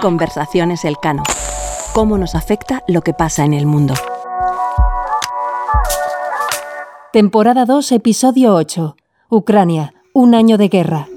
Conversaciones Elcano. ¿Cómo nos afecta lo que pasa en el mundo? Temporada 2, episodio 8. Ucrania, un año de guerra.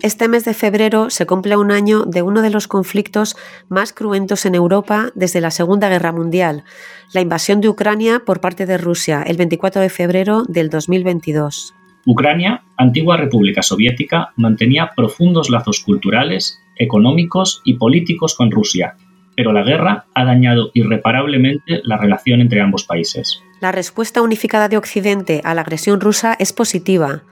Este mes de febrero se cumple un año de uno de los conflictos más cruentos en Europa desde la Segunda Guerra Mundial, la invasión de Ucrania por parte de Rusia el 24 de febrero del 2022. Ucrania, antigua República Soviética, mantenía profundos lazos culturales, económicos y políticos con Rusia, pero la guerra ha dañado irreparablemente la relación entre ambos países. La respuesta unificada de Occidente a la agresión rusa es positiva.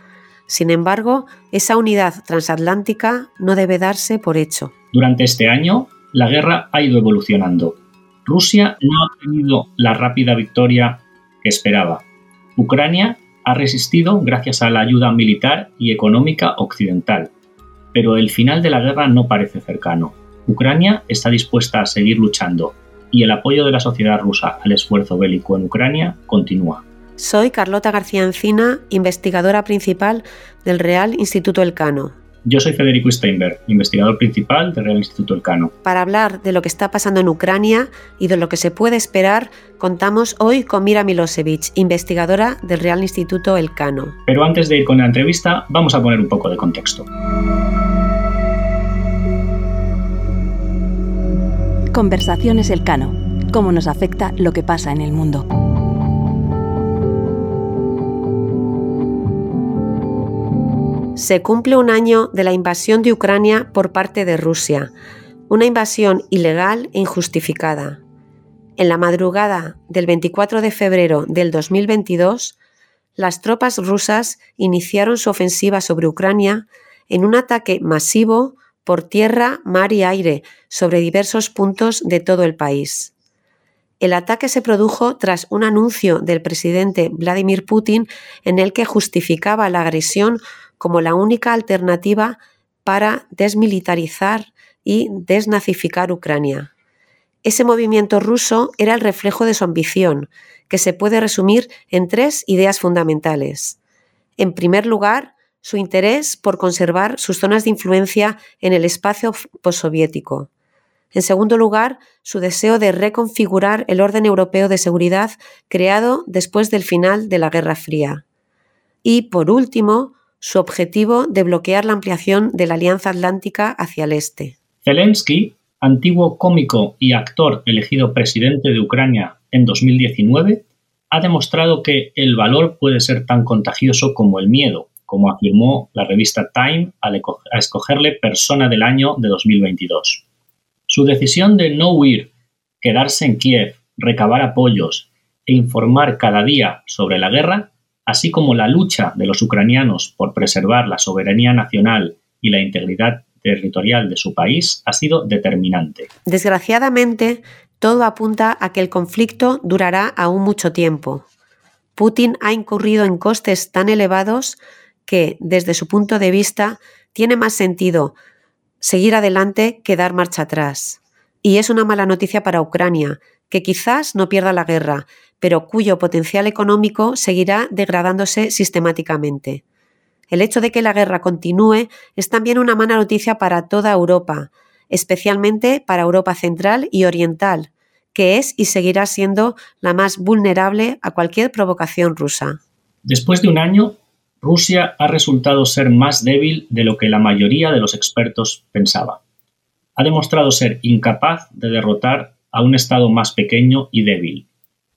Sin embargo, esa unidad transatlántica no debe darse por hecho. Durante este año, la guerra ha ido evolucionando. Rusia no ha tenido la rápida victoria que esperaba. Ucrania ha resistido gracias a la ayuda militar y económica occidental, pero el final de la guerra no parece cercano. Ucrania está dispuesta a seguir luchando y el apoyo de la sociedad rusa al esfuerzo bélico en Ucrania continúa. Soy Carlota García Encina, investigadora principal del Real Instituto Elcano, yo soy Federico Steinberg, investigador principal del Real Instituto Elcano. Para hablar de lo que está pasando en Ucrania y de lo que se puede esperar, contamos hoy con Mira Milosevic, investigadora del Real Instituto Elcano. Pero antes de ir con la entrevista, vamos a poner un poco de contexto. Conversaciones Elcano. Cómo nos afecta lo que pasa en el mundo. Se cumple un año de la invasión de Ucrania por parte de Rusia, una invasión ilegal e injustificada. En la madrugada del 24 de febrero del 2022, las tropas rusas iniciaron su ofensiva sobre Ucrania en un ataque masivo por tierra, mar y aire sobre diversos puntos de todo el país. El ataque se produjo tras un anuncio del presidente Vladimir Putin en el que justificaba la agresión como la única alternativa para desmilitarizar y desnazificar Ucrania. Ese movimiento ruso era el reflejo de su ambición, que se puede resumir en tres ideas fundamentales. En primer lugar, su interés por conservar sus zonas de influencia en el espacio postsoviético. En segundo lugar, su deseo de reconfigurar el orden europeo de seguridad creado después del final de la Guerra Fría. Y, por último, su objetivo de bloquear la ampliación de la Alianza Atlántica hacia el este. Zelensky, antiguo cómico y actor elegido presidente de Ucrania en 2019, ha demostrado que el valor puede ser tan contagioso como el miedo, como afirmó la revista Time al escogerle persona del año de 2022. Su decisión de no huir, quedarse en Kiev, recabar apoyos e informar cada día sobre la guerra así como la lucha de los ucranianos por preservar la soberanía nacional y la integridad territorial de su país ha sido determinante. Desgraciadamente, todo apunta a que el conflicto durará aún mucho tiempo. Putin ha incurrido en costes tan elevados que, desde su punto de vista, tiene más sentido seguir adelante que dar marcha atrás. Y es una mala noticia para Ucrania, que quizás no pierda la guerra, pero cuyo potencial económico seguirá degradándose sistemáticamente. El hecho de que la guerra continúe es también una mala noticia para toda Europa, especialmente para Europa central y oriental, que es y seguirá siendo la más vulnerable a cualquier provocación rusa. Después de un año, Rusia ha resultado ser más débil de lo que la mayoría de los expertos pensaba. Ha demostrado ser incapaz de derrotar a un Estado más pequeño y débil,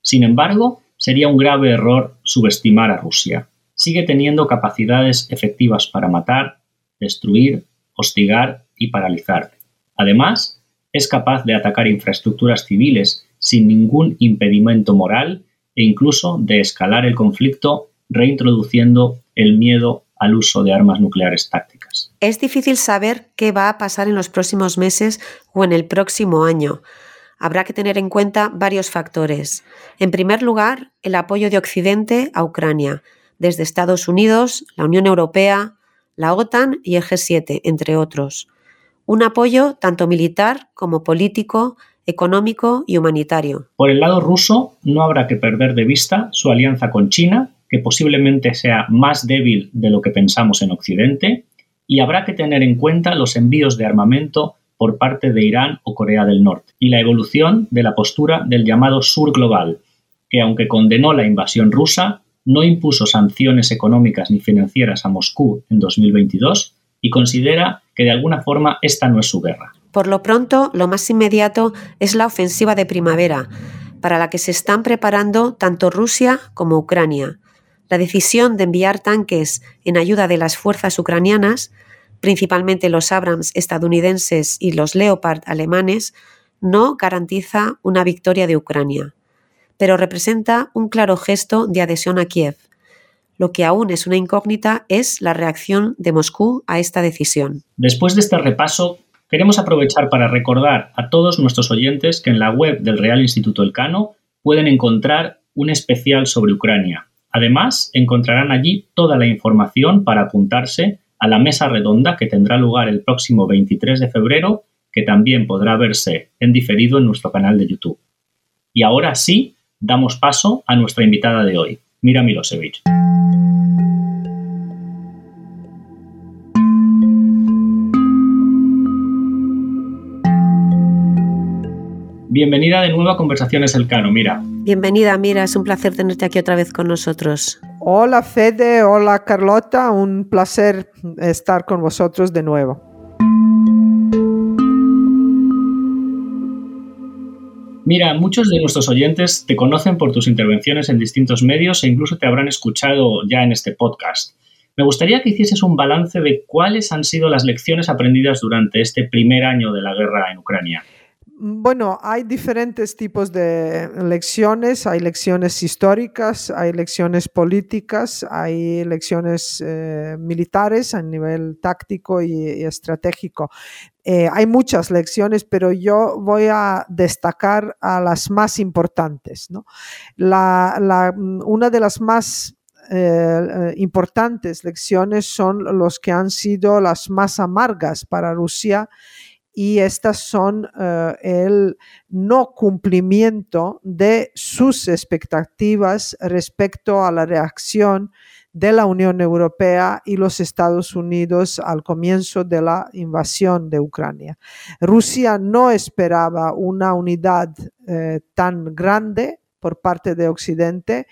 sin embargo, sería un grave error subestimar a Rusia. Sigue teniendo capacidades efectivas para matar, destruir, hostigar y paralizar. Además, es capaz de atacar infraestructuras civiles sin ningún impedimento moral e incluso de escalar el conflicto reintroduciendo el miedo al uso de armas nucleares tácticas. Es difícil saber qué va a pasar en los próximos meses o en el próximo año habrá que tener en cuenta varios factores. En primer lugar, el apoyo de Occidente a Ucrania, desde Estados Unidos, la Unión Europea, la OTAN y el G7, entre otros. Un apoyo tanto militar como político, económico y humanitario. Por el lado ruso, no habrá que perder de vista su alianza con China que posiblemente sea más débil de lo que pensamos en Occidente y habrá que tener en cuenta los envíos de armamento por parte de Irán o Corea del Norte y la evolución de la postura del llamado Sur Global, que aunque condenó la invasión rusa, no impuso sanciones económicas ni financieras a Moscú en 2022 y considera que de alguna forma esta no es su guerra. Por lo pronto, lo más inmediato es la ofensiva de primavera, para la que se están preparando tanto Rusia como Ucrania. La decisión de enviar tanques en ayuda de las fuerzas ucranianas, principalmente los Abrams estadounidenses y los Leopard alemanes, no garantiza una victoria de Ucrania, pero representa un claro gesto de adhesión a Kiev. Lo que aún es una incógnita es la reacción de Moscú a esta decisión. Después de este repaso, queremos aprovechar para recordar a todos nuestros oyentes que en la web del Real Instituto Elcano pueden encontrar un especial sobre Ucrania. Además, encontrarán allí toda la información para apuntarse a la mesa redonda que tendrá lugar el próximo 23 de febrero, que también podrá verse en diferido en nuestro canal de YouTube. Y ahora sí, damos paso a nuestra invitada de hoy, Mira Milosevic. Bienvenida de nuevo a Conversaciones Elcano, Mira. Bienvenida, Mira, es un placer tenerte aquí otra vez con nosotros. Hola Fede, hola Carlota, un placer estar con vosotros de nuevo. Mira, muchos de nuestros oyentes te conocen por tus intervenciones en distintos medios e incluso te habrán escuchado ya en este podcast. Me gustaría que hicieses un balance de cuáles han sido las lecciones aprendidas durante este primer año de la guerra en Ucrania. Bueno, hay diferentes tipos de lecciones. Hay lecciones históricas, hay lecciones políticas, hay lecciones eh, militares a nivel táctico y, estratégico. Eh, hay muchas lecciones, pero yo voy a destacar a las más importantes. una de las más eh, importantes lecciones son los que han sido las más amargas para Rusia y estas son eh, el no cumplimiento de sus expectativas respecto a la reacción de la Unión Europea y los Estados Unidos al comienzo de la invasión de Ucrania. Rusia no esperaba una unidad eh, tan grande por parte de Occidente,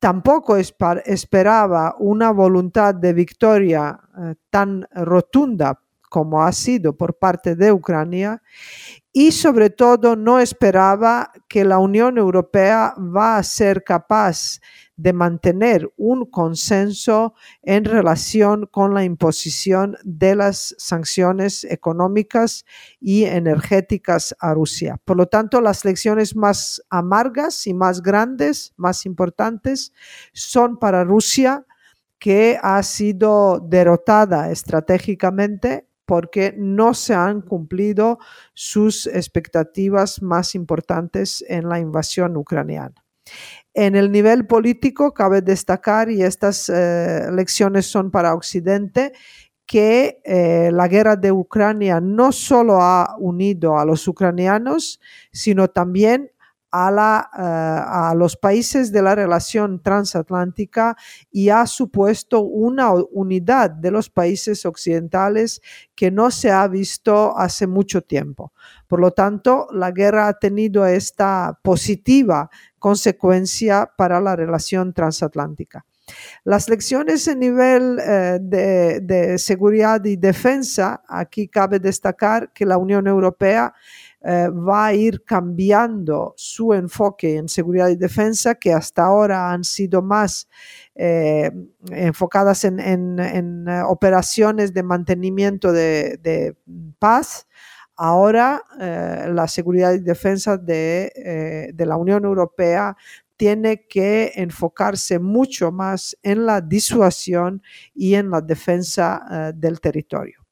tampoco esperaba una voluntad de victoria eh, tan rotunda como ha sido por parte de Ucrania y sobre todo no esperaba que la Unión Europea va a ser capaz de mantener un consenso en relación con la imposición de las sanciones económicas y energéticas a Rusia. Por lo tanto, las lecciones más amargas y más grandes, más importantes, son para Rusia que ha sido derrotada estratégicamente porque no se han cumplido sus expectativas más importantes en la invasión ucraniana. En el nivel político, cabe destacar, y estas eh, lecciones son para Occidente, que eh, la guerra de Ucrania no solo ha unido a los ucranianos, sino también a, eh, los países de la relación transatlántica y ha supuesto una unidad de los países occidentales que no se ha visto hace mucho tiempo. Por lo tanto, la guerra ha tenido esta positiva consecuencia para la relación transatlántica. Las lecciones a nivel eh, de, seguridad y defensa, aquí cabe destacar que la Unión Europea eh, va a ir cambiando su enfoque en seguridad y defensa, que hasta ahora han sido más eh, enfocadas en, eh, operaciones de mantenimiento de, paz. Ahora la seguridad y defensa de, de la Unión Europea tiene que enfocarse mucho más en la disuasión y en la defensa del territorio.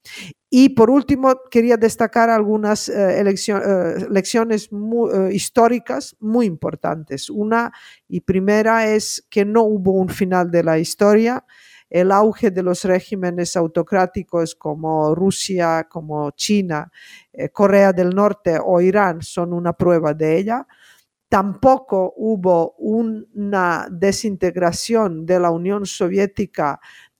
Y por último, quería destacar algunas eh, eh, lecciones eh, históricas muy importantes. Una y primera es que no hubo un final de la historia. El auge de los regímenes autocráticos como Rusia, como China, Corea del Norte o Irán son una prueba de ella. Tampoco hubo una desintegración de la Unión Soviética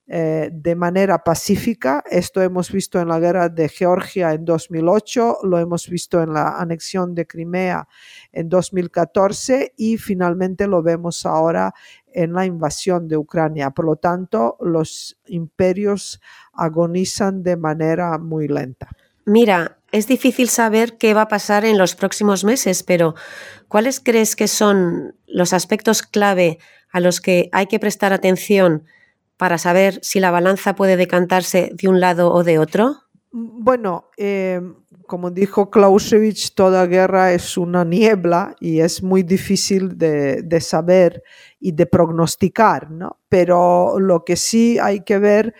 eh, de manera pacífica. Esto hemos visto en la guerra de Georgia en 2008, lo hemos visto en la anexión de Crimea en 2014 y finalmente lo vemos ahora en la invasión de Ucrania. Por lo tanto, los imperios agonizan de manera muy lenta. Mira, es difícil saber qué va a pasar en los próximos meses, pero ¿cuáles crees que son los aspectos clave a los que hay que prestar atención para saber si la balanza puede decantarse de un lado o de otro? Bueno, eh, como dijo Clausewitz, toda guerra es una niebla y es muy difícil de, saber y de prognosticar, ¿no? Pero lo que sí hay que ver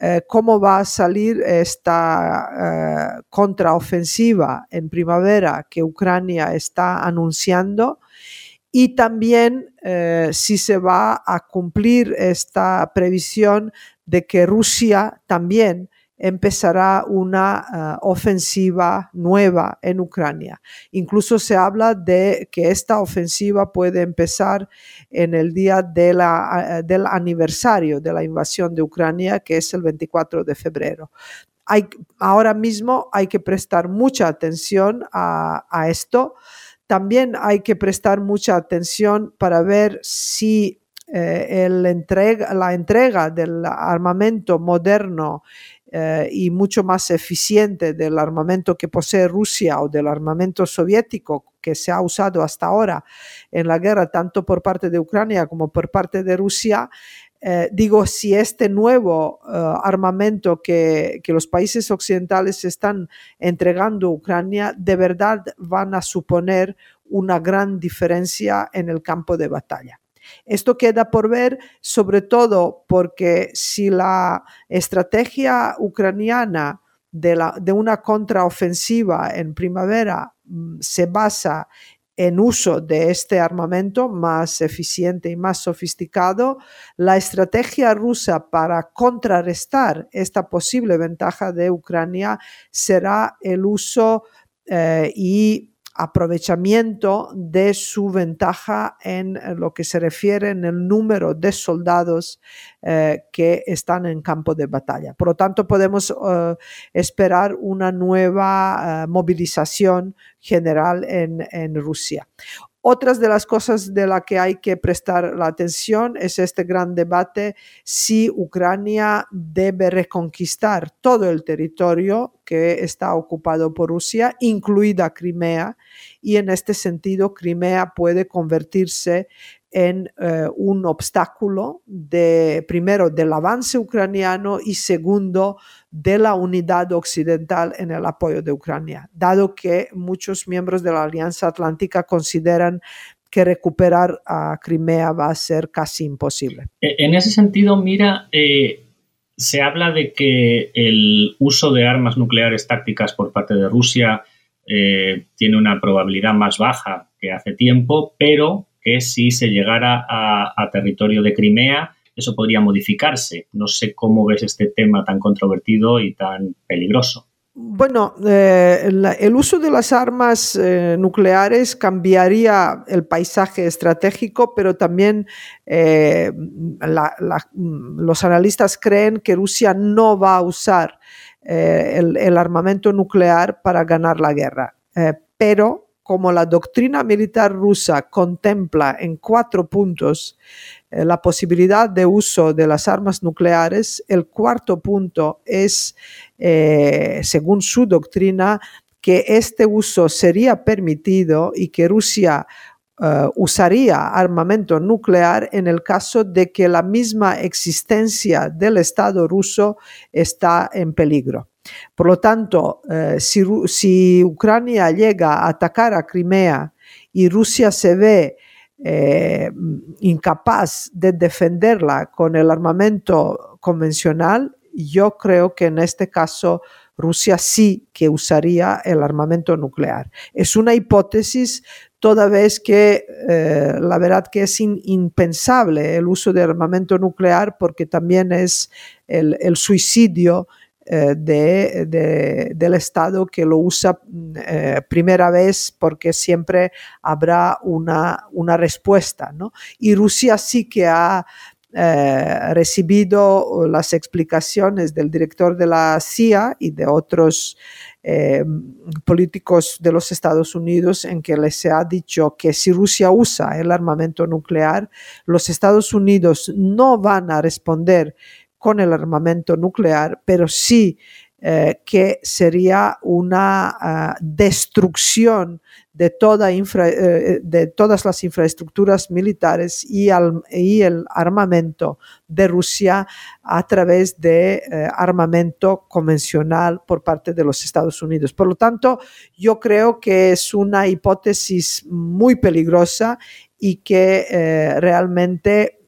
eh, cómo va a salir esta eh, contraofensiva en primavera que Ucrania está anunciando y también eh, si se va a cumplir esta previsión de que Rusia también empezará una ofensiva nueva en Ucrania. Incluso se habla de que esta ofensiva puede empezar en el día del aniversario de la invasión de Ucrania, que es el 24 de febrero. Ahora mismo hay que prestar mucha atención a, esto. También hay que prestar mucha atención para ver si eh, la entrega del armamento moderno eh, y mucho más eficiente del armamento que posee Rusia o del armamento soviético que se ha usado hasta ahora en la guerra, tanto por parte de Ucrania como por parte de Rusia, eh, digo, si este nuevo eh, armamento que, que, los países occidentales están entregando a Ucrania de verdad van a suponer una gran diferencia en el campo de batalla. Esto queda por ver, sobre todo porque si la estrategia ucraniana de, la, de una contraofensiva en primavera mm, se basa en uso de este armamento más eficiente y más sofisticado, la estrategia rusa para contrarrestar esta posible ventaja de Ucrania será el uso eh, y aprovechamiento de su ventaja en eh, lo que se refiere en el número de soldados eh, que están en campo de batalla. Por lo tanto, podemos eh, esperar una nueva movilización general en, en Rusia. Otras de las cosas de las que hay que prestar la atención es este gran debate si Ucrania debe reconquistar todo el territorio que está ocupado por Rusia, incluida Crimea, y en este sentido Crimea puede convertirse en eh, un obstáculo de, primero, del avance ucraniano y segundo, de la unidad occidental en el apoyo de Ucrania, dado que muchos miembros de la Alianza Atlántica consideran que recuperar a Crimea va a ser casi imposible. E, en ese sentido, mira, eh, se habla de que el uso de armas nucleares tácticas por parte de Rusia eh, tiene una probabilidad más baja que hace tiempo, pero que si se llegara a, territorio de Crimea, eso podría modificarse. No sé cómo ves este tema tan controvertido y tan peligroso. Bueno, eh, el uso de las armas eh, nucleares cambiaría el paisaje estratégico, pero también eh, los analistas creen que Rusia no va a usar el, armamento nuclear para ganar la guerra. pero como la doctrina militar rusa contempla en cuatro puntos la posibilidad de uso de las armas nucleares, el cuarto punto es, eh, según su doctrina, que este uso sería permitido y que Rusia eh, usaría armamento nuclear en el caso de que la misma existencia del Estado ruso está en peligro. Por lo tanto, eh, si, Ucrania llega a atacar a Crimea y Rusia se ve eh, incapaz de defenderla con el armamento convencional, yo creo que en este caso Rusia sí que usaría el armamento nuclear. Es una hipótesis toda vez que eh, la verdad que es impensable el uso de armamento nuclear porque también es el suicidio eh, de, del Estado que lo usa eh, primera vez porque siempre habrá una, una respuesta. ¿no? Y Rusia sí que ha eh, recibido las explicaciones del director de la CIA y de otros políticos de los Estados Unidos en que les ha dicho que si Rusia usa el armamento nuclear, los Estados Unidos no van a responder con el armamento nuclear, pero sí eh, que sería una ah, destrucción de, toda infra, eh, de, todas las infraestructuras militares y, el armamento de Rusia a través de eh, armamento convencional por parte de los Estados Unidos. Por lo tanto, yo creo que es una hipótesis muy peligrosa y que realmente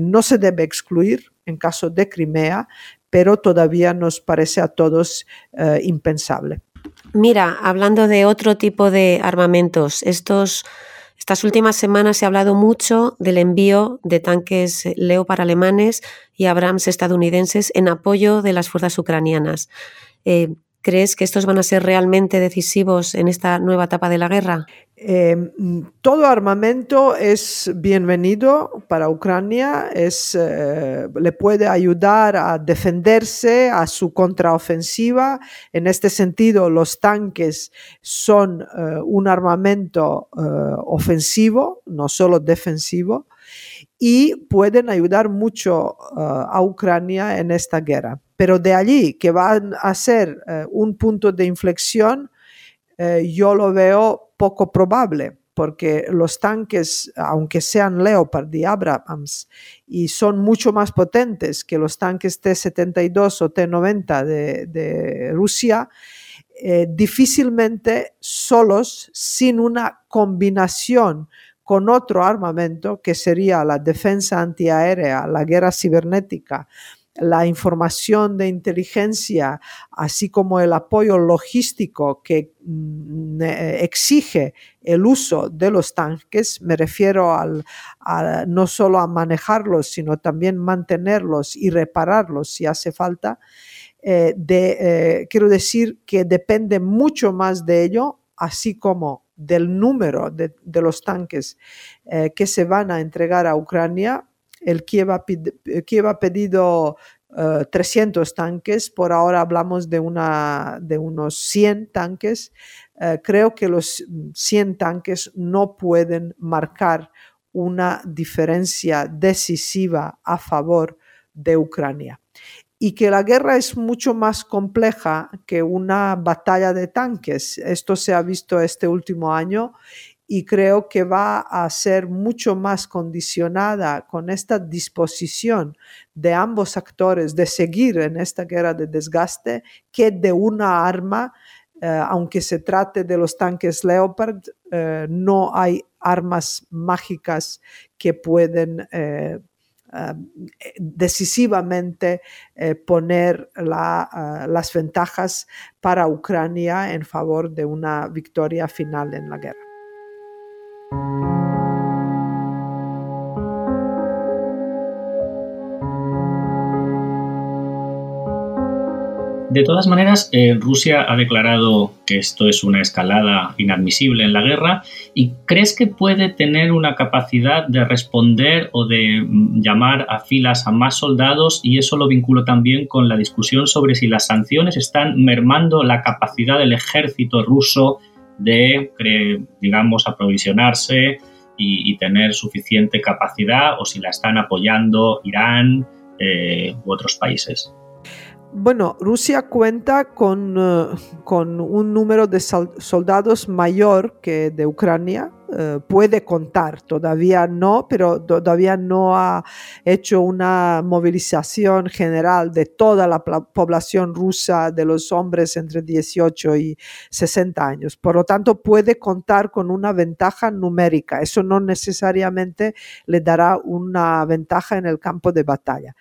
no se debe excluir en caso de Crimea, pero todavía nos parece a todos eh, impensable. Mira, hablando de otro tipo de armamentos, estos, estas últimas semanas se ha hablado mucho del envío de tanques Leopard alemanes y Abrams estadounidenses en apoyo de las fuerzas ucranianas. Eh, ¿Crees que estos van a ser realmente decisivos en esta nueva etapa de la guerra? Eh, todo armamento es bienvenido para Ucrania, es, eh, le puede ayudar a defenderse a su contraofensiva. En este sentido, los tanques son eh, un armamento ofensivo, no solo defensivo, y pueden ayudar mucho a Ucrania en esta guerra pero de allí que van a ser eh, un punto de inflexión, eh, yo lo veo poco probable, porque los tanques, aunque sean Leopard y Abrams, y son mucho más potentes que los tanques T-72 o T-90 de, Rusia, eh, difícilmente solos, sin una combinación con otro armamento que sería la defensa antiaérea, la guerra cibernética, la información de inteligencia, así como el apoyo logístico que mm, exige el uso de los tanques, me refiero al, no solo a manejarlos, sino también mantenerlos y repararlos si hace falta, eh, eh, quiero decir que depende mucho más de ello, así como del número de, los tanques eh, que se van a entregar a Ucrania el Kiev ha, pedido 300 eh, tanques, por ahora hablamos de, una, de unos 100 tanques. Eh, creo que los 100 tanques no pueden marcar una diferencia decisiva a favor de Ucrania. Y que la guerra es mucho más compleja que una batalla de tanques. Esto se ha visto este último año y creo que va a ser mucho más condicionada con esta disposición de ambos actores de seguir en esta guerra de desgaste que de una arma, eh, aunque se trate de los tanques Leopard, eh, no hay armas mágicas que pueden eh, decisivamente poner las ventajas para Ucrania en favor de una victoria final en la guerra. De todas maneras, eh, Rusia ha declarado que esto es una escalada inadmisible en la guerra y ¿crees que puede tener una capacidad de responder o de mm, llamar a filas a más soldados? Y eso lo vinculo también con la discusión sobre si las sanciones están mermando la capacidad del ejército ruso de, digamos, aprovisionarse y, tener suficiente capacidad o si la están apoyando Irán eh, u otros países. Bueno, Rusia cuenta con, eh, con un número de soldados mayor que de Ucrania. Eh, puede contar, todavía no, pero todavía no ha hecho una movilización general de toda la población rusa de los hombres entre 18 y 60 años. Por lo tanto, puede contar con una ventaja numérica. Eso no necesariamente le dará una ventaja en el campo de batalla.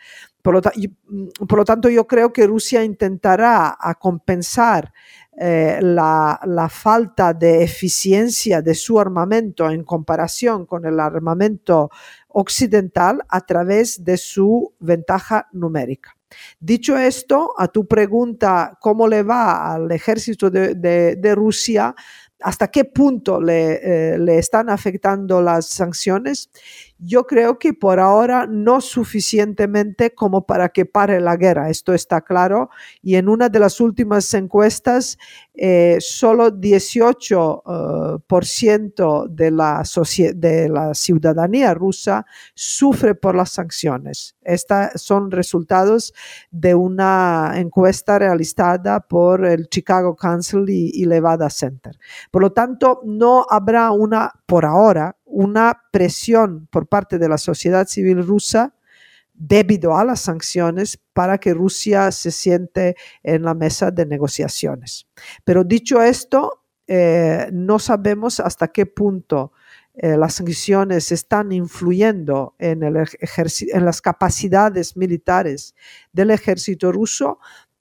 Mm, por lo, tanto, yo creo que Rusia intentará a compensar eh, la, falta de eficiencia de su armamento en comparación con el armamento occidental a través de su ventaja numérica. Dicho esto, a tu pregunta, ¿cómo le va al ejército de, Rusia? hasta qué punto le, eh, le, están afectando las sanciones, yo creo que por ahora no suficientemente como para que pare la guerra, esto está claro. Y en una de las últimas encuestas, eh, solo 18% eh, de, la de la ciudadanía rusa sufre por las sanciones. Estos son resultados de una encuesta realizada por el Chicago Council y, y Levada Center. Por lo tanto, no habrá una, por ahora, una presión por parte de la sociedad civil rusa debido a las sanciones para que Rusia se siente en la mesa de negociaciones. Pero dicho esto, eh, no sabemos hasta qué punto eh, las sanciones están influyendo en, las capacidades militares del ejército ruso,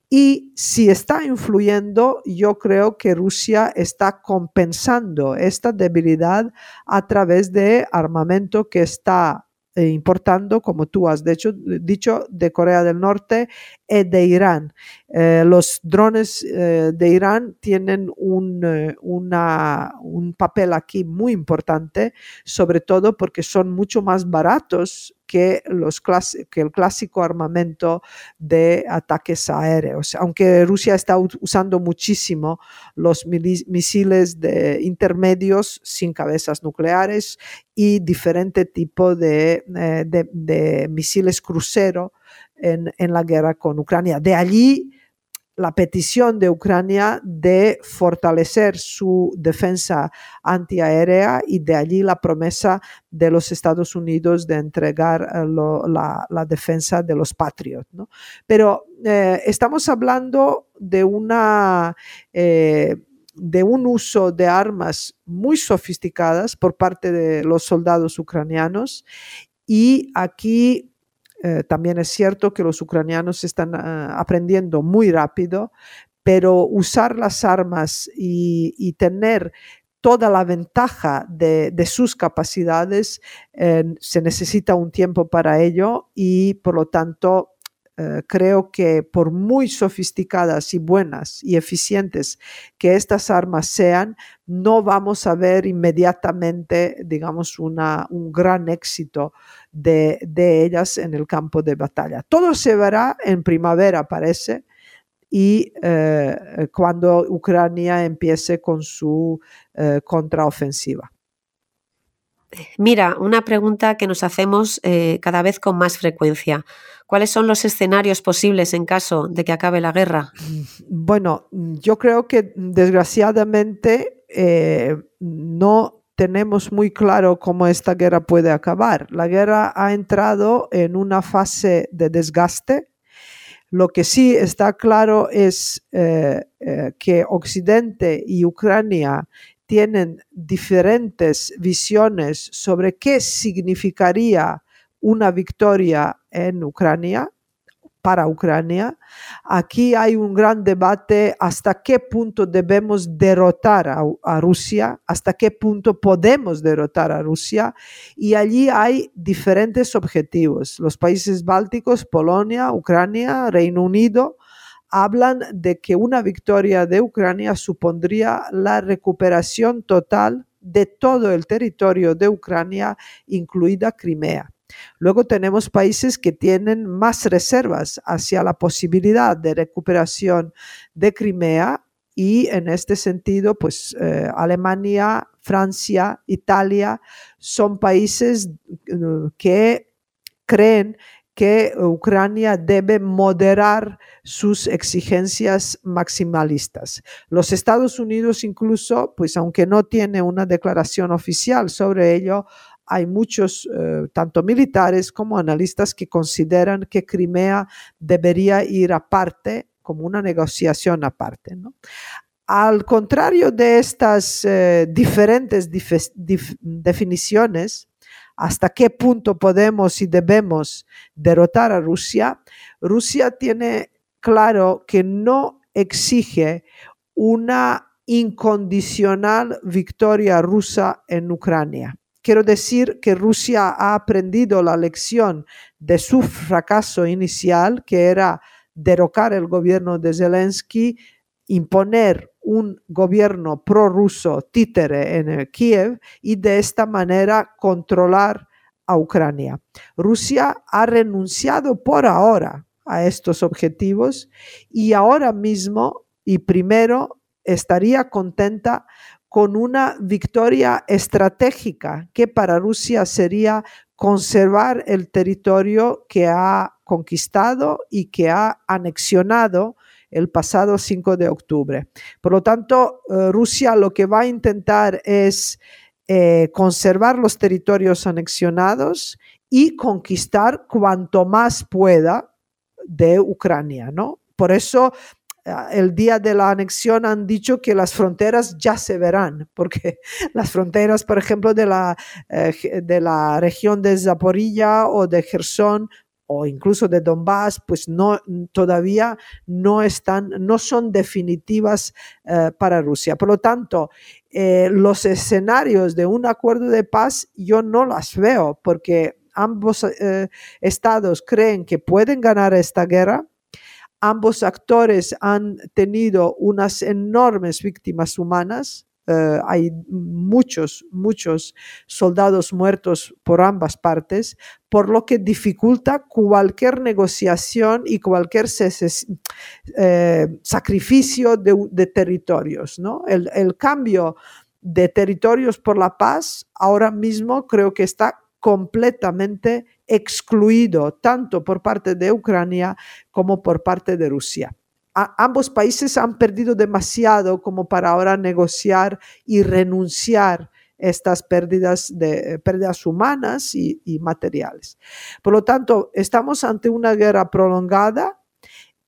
y si está influyendo, yo creo que Rusia está compensando esta debilidad a través de armamento que está eh, importando, como tú has dicho, de Corea del Norte y de Irán. Eh, los drones eh, de Irán tienen un papel aquí muy importante, sobre todo porque son mucho más baratos que, el clásico armamento de ataques aéreos. Aunque Rusia está usando muchísimo los misiles de intermedios sin cabezas nucleares y diferente tipo de, eh, de, misiles crucero en, en la guerra con Ucrania. De allí la petición de Ucrania de fortalecer su defensa antiaérea y de allí la promesa de los Estados Unidos de entregar eh, la, defensa de los Patriots. Pero eh, estamos hablando de una... Eh, de un uso de armas muy sofisticadas por parte de los soldados ucranianos y aquí eh, también es cierto que los ucranianos están ah, aprendiendo muy rápido, pero usar las armas y, tener toda la ventaja de, sus capacidades, eh, se necesita un tiempo para ello y por lo tanto eh, creo que por muy sofisticadas y buenas y eficientes que estas armas sean, no vamos a ver inmediatamente, digamos, una, un gran éxito de, ellas en el campo de batalla. Todo se verá en primavera, parece, y eh, cuando Ucrania empiece con su eh, contraofensiva. Mira, una pregunta que nos hacemos cada vez con más frecuencia. ¿Cuáles son los escenarios posibles en caso de que acabe la guerra? Bueno, yo creo que desgraciadamente eh, no tenemos muy claro cómo esta guerra puede acabar. La guerra ha entrado en una fase de desgaste. Lo que sí está claro es eh, eh, que Occidente y Ucrania tienen diferentes visiones sobre qué significaría una victoria en Ucrania, para Ucrania. Aquí hay un gran debate hasta qué punto debemos derrotar a, Rusia, hasta qué punto podemos derrotar a Rusia. Y allí hay diferentes objetivos. Los países bálticos, Polonia, Ucrania, Reino Unido, hablan de que una victoria de Ucrania supondría la recuperación total de todo el territorio de Ucrania, incluida Crimea. Luego tenemos países que tienen más reservas hacia la posibilidad de recuperación de Crimea y en este sentido, pues eh, Alemania, Francia, Italia son países eh, que creen que Ucrania debe moderar sus exigencias maximalistas. Los Estados Unidos incluso, pues aunque no tiene una declaración oficial sobre ello, hay muchos, eh, tanto militares como analistas, que consideran que Crimea debería ir aparte, como una negociación aparte. Al contrario de estas eh, diferentes definiciones, hasta qué punto podemos y debemos derrotar a Rusia, Rusia tiene claro que no exige una incondicional victoria rusa en Ucrania. Quiero decir que Rusia ha aprendido la lección de su fracaso inicial, que era derrocar el gobierno de Zelensky, imponer un gobierno prorruso títere en Kiev y de esta manera controlar a Ucrania. Rusia ha renunciado por ahora a estos objetivos y ahora mismo y primero estaría contenta con una victoria estratégica que para Rusia sería conservar el territorio que ha conquistado y que ha anexionado el pasado 5 de octubre. Por lo tanto, eh, Rusia lo que va a intentar es eh, conservar los territorios anexionados y conquistar cuanto más pueda de Ucrania, ¿no? Por eso eh, el día de la anexión han dicho que las fronteras ya se verán, porque las fronteras, por ejemplo, de la, de la región de Zaporilla o de Gerson o incluso de Donbass, pues no, todavía no están, no son definitivas eh, para Rusia. Por lo tanto, eh, los escenarios de un acuerdo de paz yo no las veo porque ambos eh, estados creen que pueden ganar esta guerra. Ambos actores han tenido unas enormes víctimas humanas, eh, hay muchos, muchos soldados muertos por ambas partes, por lo que dificulta cualquier negociación y cualquier eh, sacrificio de, territorios. el cambio de territorios por la paz ahora mismo creo que está completamente excluido tanto por parte de Ucrania como por parte de Rusia ambos países han perdido demasiado como para ahora negociar y renunciar estas pérdidas, de, eh, pérdidas humanas y, materiales. Por lo tanto, estamos ante una guerra prolongada.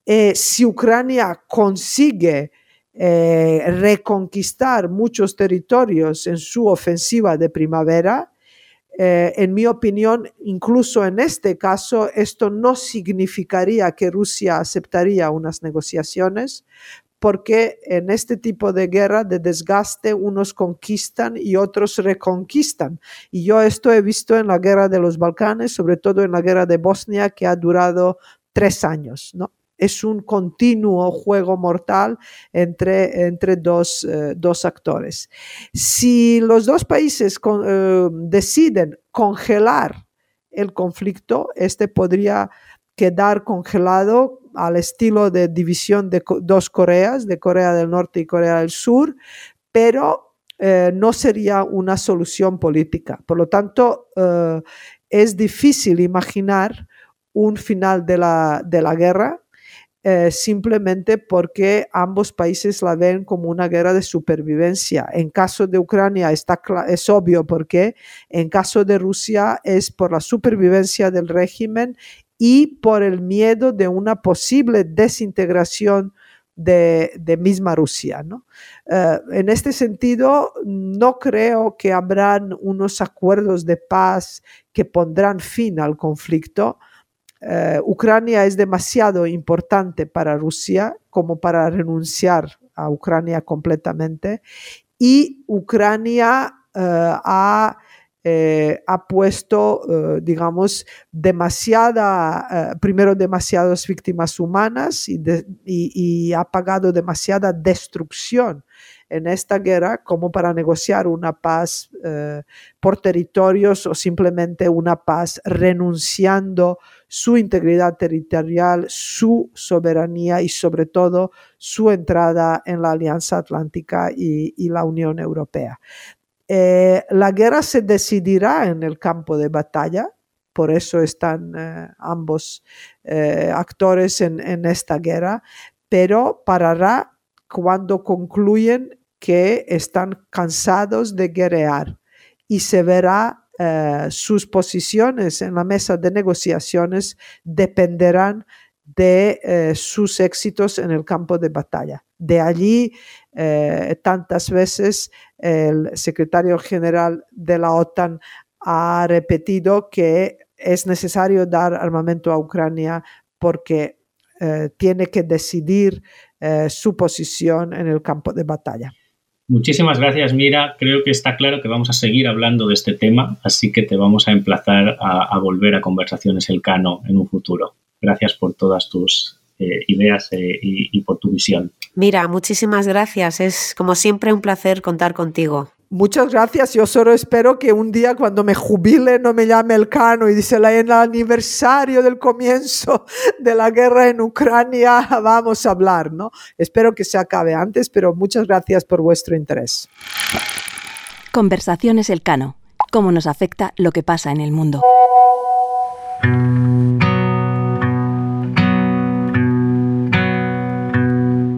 Eh, si Ucrania consigue eh, reconquistar muchos territorios en su ofensiva de primavera, eh, en mi opinión, incluso en este caso, esto no significaría que Rusia aceptaría unas negociaciones, porque en este tipo de guerra de desgaste unos conquistan y otros reconquistan. Y yo esto he visto en la guerra de los Balcanes, sobre todo en la guerra de Bosnia, que ha durado tres años, ¿no? Es un continuo juego mortal entre, entre dos, eh, dos actores. Si los dos países eh, deciden congelar el conflicto, este podría quedar congelado al estilo de división de dos Coreas, de Corea del Norte y Corea del Sur, pero eh, no sería una solución política. Por lo tanto, es difícil imaginar un final de la, de la guerra eh, simplemente porque ambos países la ven como una guerra de supervivencia. En caso de Ucrania está es obvio porque en caso de Rusia es por la supervivencia del régimen y por el miedo de una posible desintegración de, misma Rusia. Eh, en este sentido, no creo que habrán unos acuerdos de paz que pondrán fin al conflicto, eh, Ucrania es demasiado importante para Rusia como para renunciar a Ucrania completamente. Y Ucrania eh, ha, eh, ha, puesto, digamos, demasiada, primero demasiadas víctimas humanas y, y ha pagado demasiada destrucción en esta guerra como para negociar una paz eh, por territorios o simplemente una paz renunciando su integridad territorial, su soberanía y sobre todo su entrada en la Alianza Atlántica y, la Unión Europea. Eh, la guerra se decidirá en el campo de batalla, por eso están eh, ambos actores en, en, esta guerra, pero parará cuando concluyen que están cansados de guerrear y se verá eh, sus posiciones en la mesa de negociaciones dependerán de eh, sus éxitos en el campo de batalla. De allí, eh, tantas veces el secretario general de la OTAN ha repetido que es necesario dar armamento a Ucrania porque tiene que decidir su posición en el campo de batalla. Muchísimas gracias, Mira. Creo que está claro que vamos a seguir hablando de este tema, así que te vamos a emplazar a, volver a Conversaciones Elcano en un futuro. Gracias por todas tus eh, ideas eh, y por tu visión. Mira, muchísimas gracias. Es como siempre un placer contar contigo. Muchas gracias. Yo solo espero que un día cuando me jubile no me llame el cano y dice en el aniversario del comienzo de la guerra en Ucrania vamos a hablar, ¿no? Espero que se acabe antes, pero muchas gracias por vuestro interés. Conversaciones El Cano. Cómo nos afecta lo que pasa en el mundo.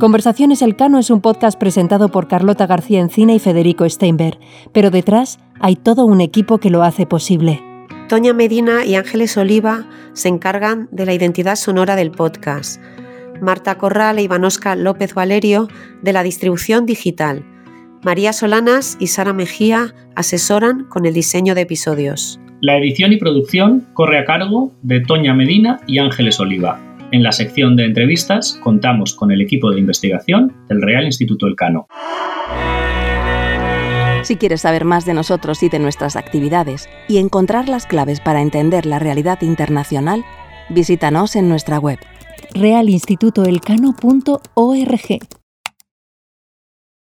Conversaciones Elcano es un podcast presentado por Carlota García Encina y Federico Steinberg, pero detrás hay todo un equipo que lo hace posible. Toña Medina y Ángeles Oliva se encargan de la identidad sonora del podcast. Marta Corral e Ivanosca López Valerio de la distribución digital. María Solanas y Sara Mejía asesoran con el diseño de episodios. La edición y producción corre a cargo de Toña Medina y Ángeles Oliva. En la sección de entrevistas contamos con el equipo de investigación del Real Instituto Elcano. Si quieres saber más de nosotros y de nuestras actividades y encontrar las claves para entender la realidad internacional, visítanos en nuestra web realinstitutoelcano.org.